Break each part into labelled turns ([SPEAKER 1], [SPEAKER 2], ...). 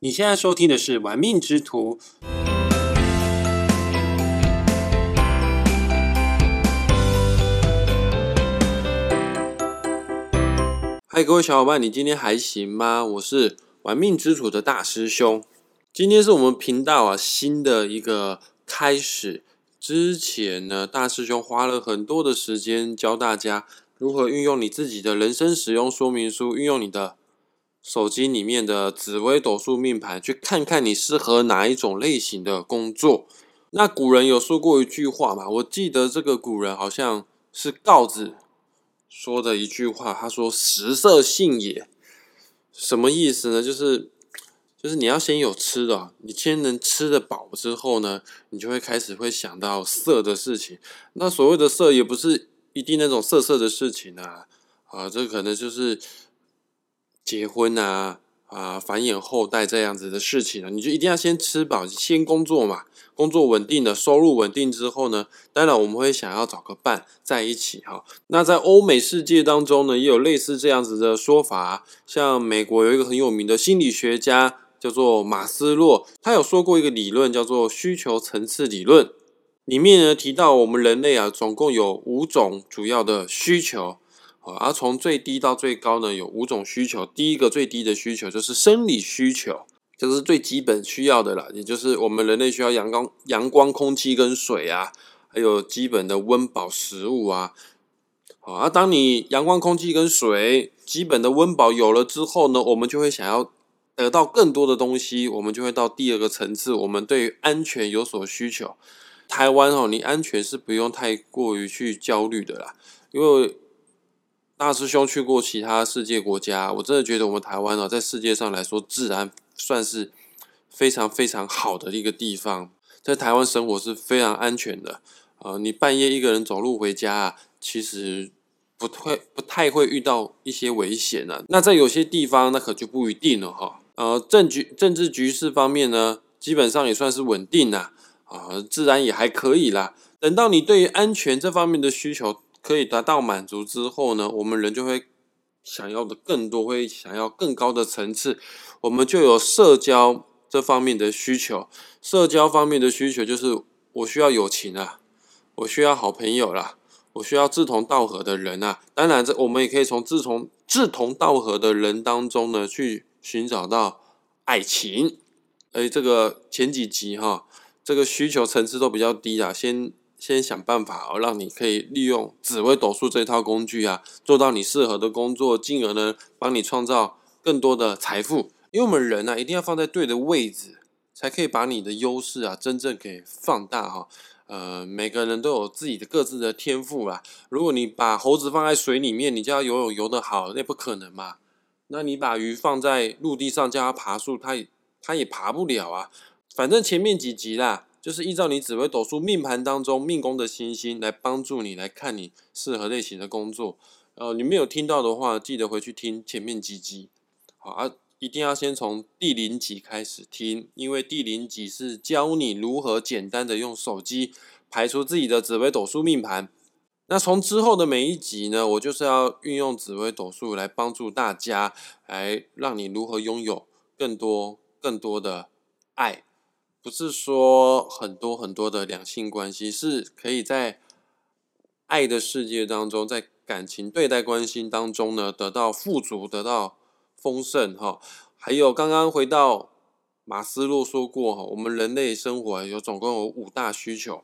[SPEAKER 1] 你现在收听的是《玩命之徒》。嗨，各位小伙伴，你今天还行吗？我是玩命之徒的大师兄。今天是我们频道啊新的一个开始。之前呢，大师兄花了很多的时间教大家如何运用你自己的人生使用说明书，运用你的。手机里面的紫微斗数命盘，去看看你适合哪一种类型的工作。那古人有说过一句话嘛？我记得这个古人好像是告子说的一句话，他说：“食色性也。”什么意思呢？就是就是你要先有吃的，你先能吃得饱之后呢，你就会开始会想到色的事情。那所谓的色，也不是一定那种色色的事情啊，啊，这可能就是。结婚啊啊，繁衍后代这样子的事情呢，你就一定要先吃饱，先工作嘛。工作稳定的，收入稳定之后呢，当然我们会想要找个伴在一起哈。那在欧美世界当中呢，也有类似这样子的说法。像美国有一个很有名的心理学家叫做马斯洛，他有说过一个理论叫做需求层次理论，里面呢提到我们人类啊，总共有五种主要的需求。而从最低到最高呢，有五种需求。第一个最低的需求就是生理需求，这是最基本需要的了，也就是我们人类需要阳光、阳光、空气跟水啊，还有基本的温饱食物啊。好，而当你阳光、空气跟水基本的温饱有了之后呢，我们就会想要得到更多的东西，我们就会到第二个层次，我们对安全有所需求。台湾哦，你安全是不用太过于去焦虑的啦，因为。大师兄去过其他世界国家，我真的觉得我们台湾哦，在世界上来说，治安算是非常非常好的一个地方。在台湾生活是非常安全的，呃，你半夜一个人走路回家，其实不会不太会遇到一些危险啊。那在有些地方，那可就不一定了哈。呃，政局政治局势方面呢，基本上也算是稳定啦，啊，自然也还可以啦。等到你对于安全这方面的需求，可以达到满足之后呢，我们人就会想要的更多，会想要更高的层次，我们就有社交这方面的需求。社交方面的需求就是我需要友情啊，我需要好朋友啦，我需要志同道合的人啊。当然，这我们也可以从志同志同道合的人当中呢，去寻找到爱情。哎，这个前几集哈，这个需求层次都比较低啊，先。先想办法哦，让你可以利用紫微斗数这套工具啊，做到你适合的工作，进而呢，帮你创造更多的财富。因为我们人呢，一定要放在对的位置，才可以把你的优势啊，真正给放大哈。呃，每个人都有自己的各自的天赋啦。如果你把猴子放在水里面，你叫它游泳游得好，那不可能嘛。那你把鱼放在陆地上，叫它爬树，它也它也爬不了啊。反正前面几集啦。就是依照你紫微斗数命盘当中命宫的星星来帮助你来看你适合类型的工作。呃，你没有听到的话，记得回去听前面几集。好啊，一定要先从第零集开始听，因为第零集是教你如何简单的用手机排出自己的紫微斗数命盘。那从之后的每一集呢，我就是要运用紫微斗数来帮助大家，来让你如何拥有更多更多的爱。不是说很多很多的两性关系是可以在爱的世界当中，在感情对待关系当中呢，得到富足，得到丰盛哈。还有刚刚回到马斯洛说过哈，我们人类生活有总共有五大需求，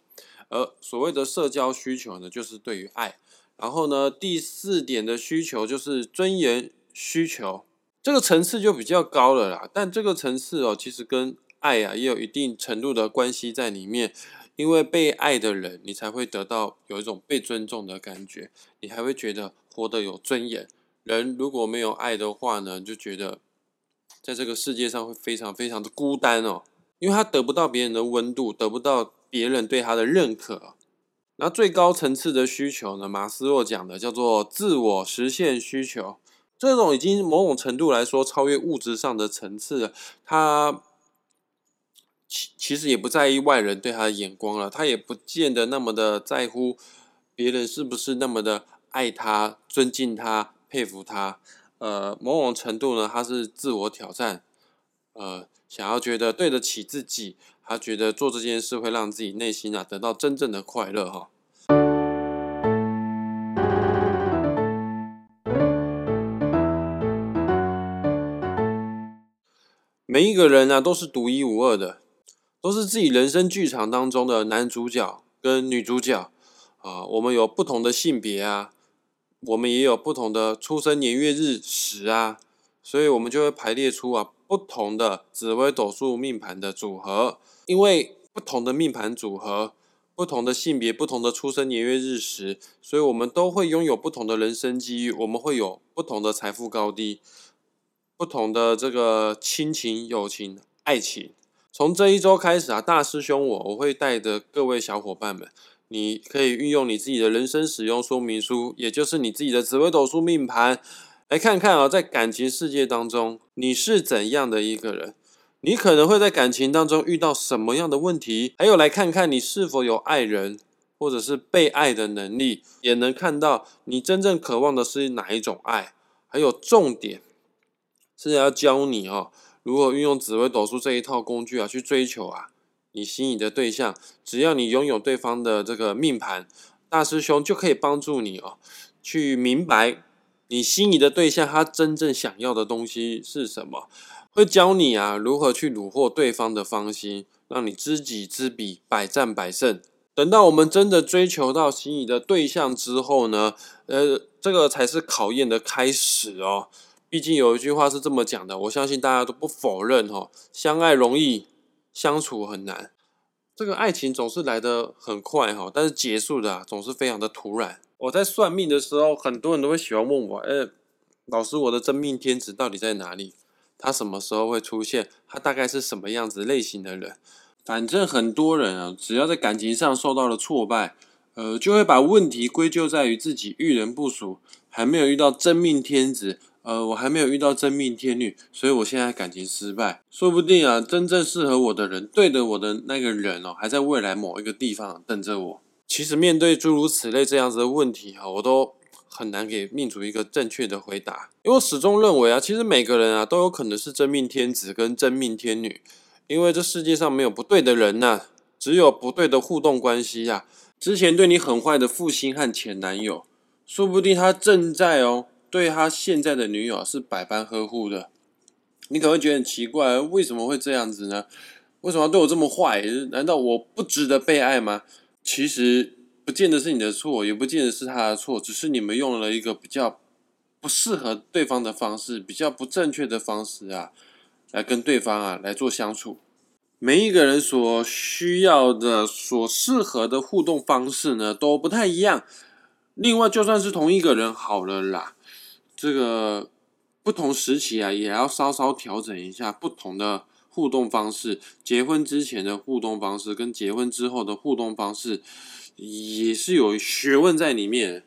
[SPEAKER 1] 而所谓的社交需求呢，就是对于爱。然后呢，第四点的需求就是尊严需求，这个层次就比较高了啦。但这个层次哦，其实跟爱呀，也有一定程度的关系在里面，因为被爱的人，你才会得到有一种被尊重的感觉，你还会觉得活得有尊严。人如果没有爱的话呢，就觉得在这个世界上会非常非常的孤单哦，因为他得不到别人的温度，得不到别人对他的认可。那最高层次的需求呢，马斯洛讲的叫做自我实现需求，这种已经某种程度来说超越物质上的层次了，他。其其实也不在意外人对他的眼光了，他也不见得那么的在乎别人是不是那么的爱他、尊敬他、佩服他。呃，某种程度呢，他是自我挑战，呃，想要觉得对得起自己，他觉得做这件事会让自己内心啊得到真正的快乐哈。每一个人呢都是独一无二的，都是自己人生剧场当中的男主角跟女主角啊。我们有不同的性别啊。我们也有不同的出生年月日时啊，所以我们就会排列出啊不同的紫微斗数命盘的组合。因为不同的命盘组合、不同的性别、不同的出生年月日时，所以我们都会拥有不同的人生机遇。我们会有不同的财富高低、不同的这个亲情、友情、爱情。从这一周开始啊，大师兄我我会带着各位小伙伴们。你可以运用你自己的人生使用说明书，也就是你自己的紫微斗数命盘，来看看啊，在感情世界当中你是怎样的一个人？你可能会在感情当中遇到什么样的问题？还有来看看你是否有爱人或者是被爱的能力，也能看到你真正渴望的是哪一种爱。还有重点是要教你哦，如何运用紫微斗数这一套工具啊，去追求啊。你心仪的对象，只要你拥有对方的这个命盘，大师兄就可以帮助你哦，去明白你心仪的对象他真正想要的东西是什么，会教你啊如何去虏获对方的芳心，让你知己知彼，百战百胜。等到我们真的追求到心仪的对象之后呢，呃，这个才是考验的开始哦。毕竟有一句话是这么讲的，我相信大家都不否认哦，相爱容易。相处很难，这个爱情总是来得很快哈，但是结束的总是非常的突然。我在算命的时候，很多人都会喜欢问我：“哎，老师，我的真命天子到底在哪里？他什么时候会出现？他大概是什么样子类型的人？”反正很多人啊，只要在感情上受到了挫败，呃，就会把问题归咎在于自己遇人不淑，还没有遇到真命天子。呃，我还没有遇到真命天女，所以我现在感情失败。说不定啊，真正适合我的人，对的我的那个人哦，还在未来某一个地方等着我。其实面对诸如此类这样子的问题哈，我都很难给命主一个正确的回答。因为我始终认为啊，其实每个人啊都有可能是真命天子跟真命天女，因为这世界上没有不对的人呐，只有不对的互动关系呀。之前对你很坏的负心和前男友，说不定他正在哦。对他现在的女友是百般呵护的，你可能会觉得很奇怪，为什么会这样子呢？为什么对我这么坏？难道我不值得被爱吗？其实不见得是你的错，也不见得是他的错，只是你们用了一个比较不适合对方的方式，比较不正确的方式啊，来跟对方啊来做相处。每一个人所需要的、所适合的互动方式呢，都不太一样。另外，就算是同一个人好了啦。这个不同时期啊，也要稍稍调整一下不同的互动方式。结婚之前的互动方式跟结婚之后的互动方式，也是有学问在里面。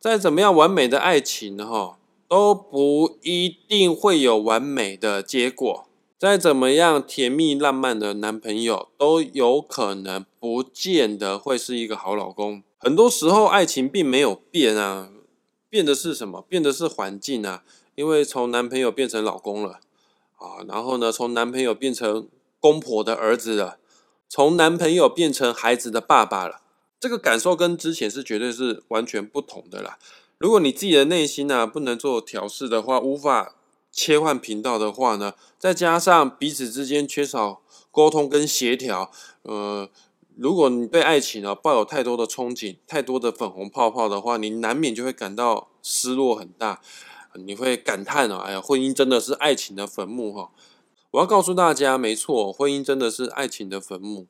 [SPEAKER 1] 再怎么样完美的爱情哈，都不一定会有完美的结果。再怎么样甜蜜浪漫的男朋友，都有可能不见得会是一个好老公。很多时候，爱情并没有变啊。变的是什么？变的是环境啊！因为从男朋友变成老公了啊，然后呢，从男朋友变成公婆的儿子了，从男朋友变成孩子的爸爸了。这个感受跟之前是绝对是完全不同的啦。如果你自己的内心啊不能做调试的话，无法切换频道的话呢，再加上彼此之间缺少沟通跟协调，呃。如果你对爱情啊抱有太多的憧憬、太多的粉红泡泡的话，你难免就会感到失落很大。你会感叹啊，哎呀，婚姻真的是爱情的坟墓哈！我要告诉大家，没错，婚姻真的是爱情的坟墓。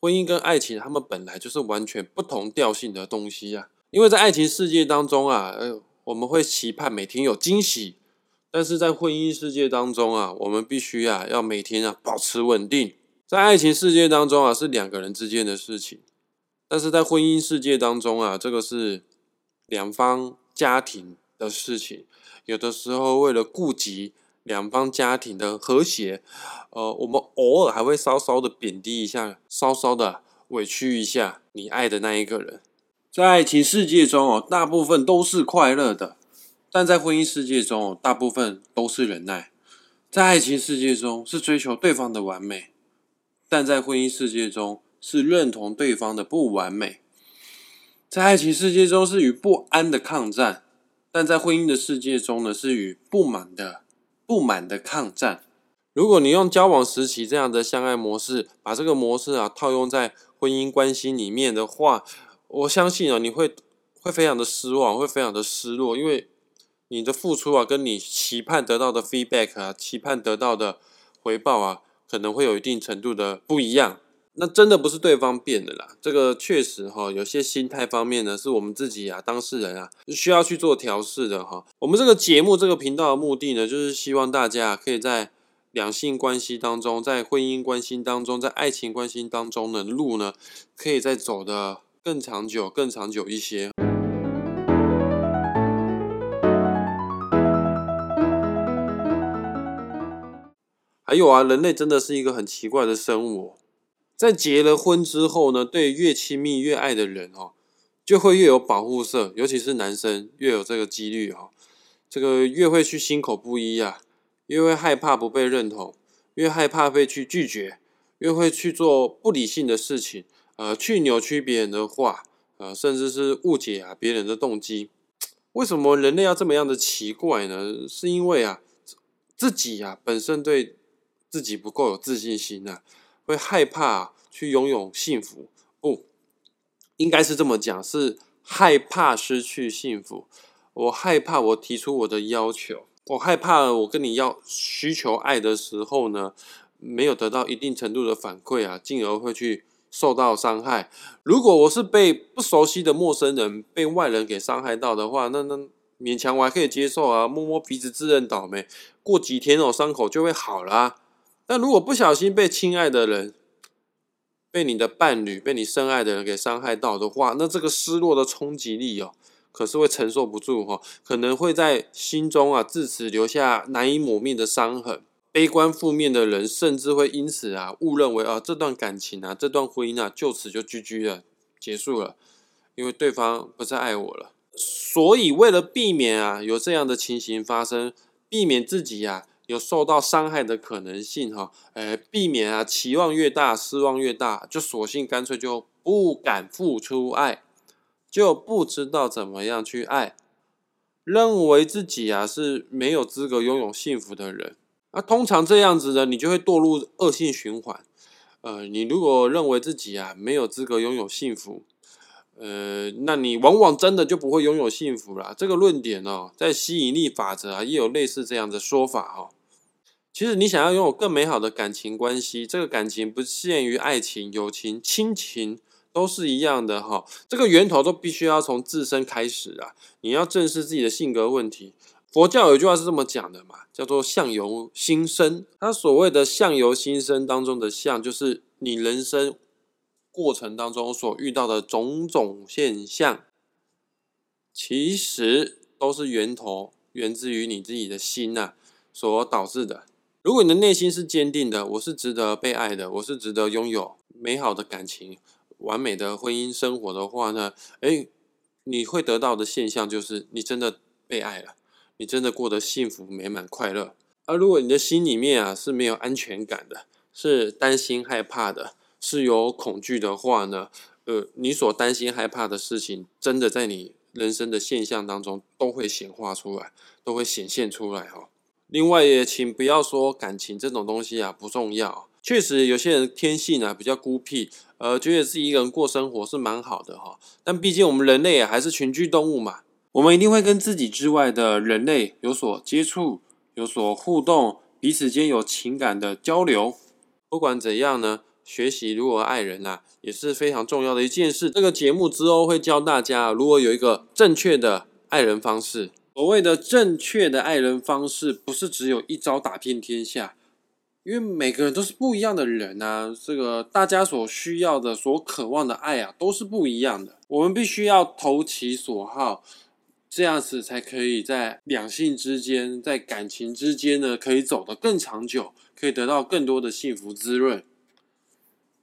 [SPEAKER 1] 婚姻跟爱情，他们本来就是完全不同调性的东西啊。因为在爱情世界当中啊，呃，我们会期盼每天有惊喜，但是在婚姻世界当中啊，我们必须啊要每天啊保持稳定。在爱情世界当中啊，是两个人之间的事情；但是在婚姻世界当中啊，这个是两方家庭的事情。有的时候为了顾及两方家庭的和谐，呃，我们偶尔还会稍稍的贬低一下，稍稍的委屈一下你爱的那一个人。在爱情世界中哦，大部分都是快乐的；但在婚姻世界中哦，大部分都是忍耐。在爱情世界中是追求对方的完美，但在婚姻世界中是认同对方的不完美。在爱情世界中是与不安的抗战，但在婚姻的世界中呢，是与不满的不满的抗战。如果你用交往时期这样的相爱模式，把这个模式啊套用在婚姻关系里面的话，我相信啊，你会会非常的失望，会非常的失落，因为你的付出啊，跟你期盼得到的 feedback 啊，期盼得到的回报啊，可能会有一定程度的不一样。那真的不是对方变的啦，这个确实哈，有些心态方面呢，是我们自己啊，当事人啊，需要去做调试的哈。我们这个节目这个频道的目的呢，就是希望大家可以在两性关系当中，在婚姻关系当中，在爱情关系当中的路呢，可以再走的更长久、更长久一些。还有啊，人类真的是一个很奇怪的生物。在结了婚之后呢，对越亲密越爱的人哦，就会越有保护色，尤其是男生越有这个几率哈，这个越会去心口不一啊，越会害怕不被认同，越害怕被去拒绝，越会去做不理性的事情，呃，去扭曲别人的话，呃，甚至是误解啊别人的动机。为什么人类要这么样的奇怪呢？是因为啊，自己啊本身对自己不够有自信心啊。会害怕去拥有幸福，不应该是这么讲，是害怕失去幸福。我害怕我提出我的要求，我害怕我跟你要需求爱的时候呢，没有得到一定程度的反馈啊，进而会去受到伤害。如果我是被不熟悉的陌生人、被外人给伤害到的话，那那勉强我还可以接受啊，摸摸鼻子自认倒霉，过几天哦，伤口就会好了。但如果不小心被亲爱的人、被你的伴侣、被你深爱的人给伤害到的话，那这个失落的冲击力哦，可是会承受不住哈，可能会在心中啊，自此留下难以抹灭的伤痕。悲观负面的人，甚至会因此啊，误认为啊，这段感情啊，这段婚姻啊，就此就居居了，结束了，因为对方不再爱我了。所以，为了避免啊，有这样的情形发生，避免自己呀。有受到伤害的可能性，哈，呃，避免啊，期望越大，失望越大，就索性干脆就不敢付出爱，就不知道怎么样去爱，认为自己啊是没有资格拥有幸福的人，那通常这样子呢，你就会堕入恶性循环，呃，你如果认为自己啊没有资格拥有幸福。呃，那你往往真的就不会拥有幸福了。这个论点哦，在吸引力法则啊，也有类似这样的说法哈。其实你想要拥有更美好的感情关系，这个感情不限于爱情、友情、亲情，都是一样的哈。这个源头都必须要从自身开始啊。你要正视自己的性格问题。佛教有一句话是这么讲的嘛，叫做“相由心生”。它所谓的“相由心生”当中的“相”，就是你人生。过程当中所遇到的种种现象，其实都是源头源自于你自己的心呐所导致的。如果你的内心是坚定的，我是值得被爱的，我是值得拥有美好的感情、完美的婚姻生活的话呢？诶，你会得到的现象就是你真的被爱了，你真的过得幸福美满快乐。而如果你的心里面啊是没有安全感的，是担心害怕的。是有恐惧的话呢，呃，你所担心害怕的事情，真的在你人生的现象当中都会显化出来，都会显现出来哈。另外也请不要说感情这种东西啊不重要，确实有些人天性啊比较孤僻，呃，觉得自己一个人过生活是蛮好的哈。但毕竟我们人类还是群居动物嘛，我们一定会跟自己之外的人类有所接触，有所互动，彼此间有情感的交流。不管怎样呢。学习如何爱人呐，也是非常重要的一件事。这个节目之后会教大家如何有一个正确的爱人方式。所谓的正确的爱人方式，不是只有一招打遍天下，因为每个人都是不一样的人啊。这个大家所需要的、所渴望的爱啊，都是不一样的。我们必须要投其所好，这样子才可以在两性之间、在感情之间呢，可以走得更长久，可以得到更多的幸福滋润。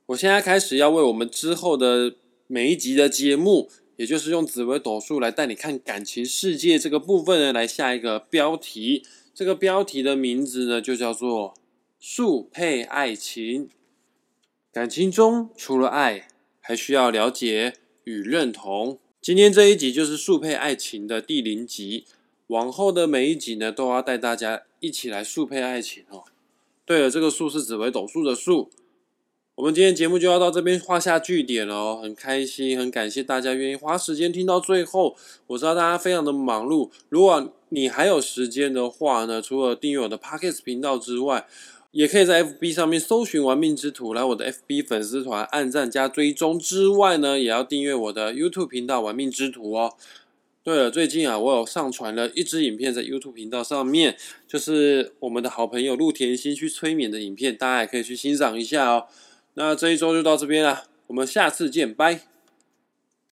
[SPEAKER 1] 我现在开始要为我们之后的每一集的节目，也就是用紫微斗数来带你看感情世界这个部分呢，来下一个标题，这个标题的名字呢，就叫做“速配爱情”。感情中除了爱，还需要了解与认同。今天这一集就是速配爱情的第零集，往后的每一集呢，都要带大家一起来速配爱情哦。对了，这个“速”是紫微斗数的“数”。我们今天节目就要到这边画下句点了哦，很开心，很感谢大家愿意花时间听到最后。我知道大家非常的忙碌，如果你还有时间的话呢，除了订阅我的 Pockets 频道之外，也可以在 FB 上面搜寻“玩命之徒”来我的 FB 粉丝团按赞加追踪之外呢，也要订阅我的 YouTube 频道“玩命之徒”哦。对了，最近啊，我有上传了一支影片在 YouTube 频道上面，就是我们的好朋友陆田心去催眠的影片，大家也可以去欣赏一下哦。那这一周就到这边了，我们下次见，拜。